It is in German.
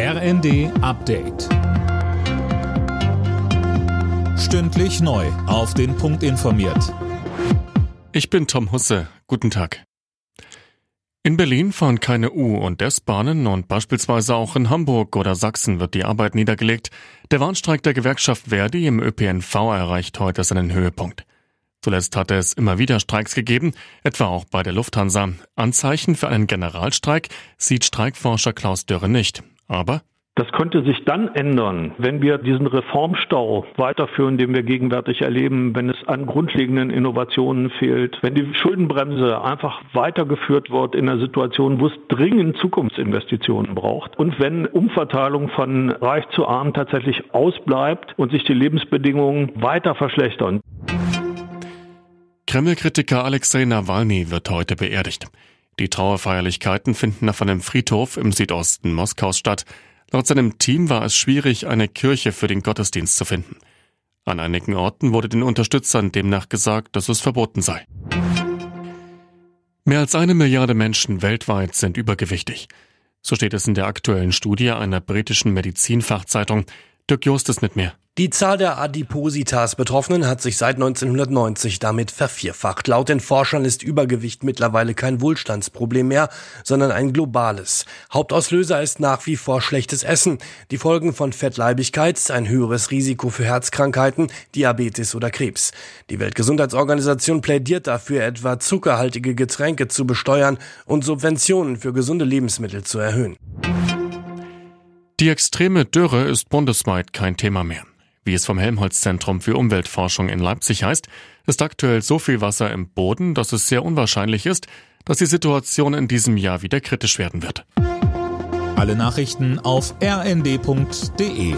RND Update. Stündlich neu. Auf den Punkt informiert. Ich bin Tom Husse. Guten Tag. In Berlin fahren keine U- und S-Bahnen und beispielsweise auch in Hamburg oder Sachsen wird die Arbeit niedergelegt. Der Warnstreik der Gewerkschaft Verdi im ÖPNV erreicht heute seinen Höhepunkt. Zuletzt hatte es immer wieder Streiks gegeben, etwa auch bei der Lufthansa. Anzeichen für einen Generalstreik sieht Streikforscher Klaus Dörre nicht. Aber das könnte sich dann ändern, wenn wir diesen Reformstau weiterführen, den wir gegenwärtig erleben, wenn es an grundlegenden Innovationen fehlt, wenn die Schuldenbremse einfach weitergeführt wird in einer Situation, wo es dringend Zukunftsinvestitionen braucht und wenn Umverteilung von reich zu arm tatsächlich ausbleibt und sich die Lebensbedingungen weiter verschlechtern. Kreml-Kritiker Alexei Nawalny wird heute beerdigt. Die Trauerfeierlichkeiten finden auf einem Friedhof im Südosten Moskaus statt. Laut seinem Team war es schwierig, eine Kirche für den Gottesdienst zu finden. An einigen Orten wurde den Unterstützern demnach gesagt, dass es verboten sei. Mehr als eine Milliarde Menschen weltweit sind übergewichtig. So steht es in der aktuellen Studie einer britischen Medizinfachzeitung. Dirk Jost ist mit mir. Die Zahl der Adipositas-Betroffenen hat sich seit 1990 damit vervierfacht. Laut den Forschern ist Übergewicht mittlerweile kein Wohlstandsproblem mehr, sondern ein globales. Hauptauslöser ist nach wie vor schlechtes Essen. Die Folgen von Fettleibigkeit, ein höheres Risiko für Herzkrankheiten, Diabetes oder Krebs. Die Weltgesundheitsorganisation plädiert dafür, etwa zuckerhaltige Getränke zu besteuern und Subventionen für gesunde Lebensmittel zu erhöhen. Die extreme Dürre ist bundesweit kein Thema mehr. Wie es vom Helmholtz-Zentrum für Umweltforschung in Leipzig heißt, ist aktuell so viel Wasser im Boden, dass es sehr unwahrscheinlich ist, dass die Situation in diesem Jahr wieder kritisch werden wird. Alle Nachrichten auf rnd.de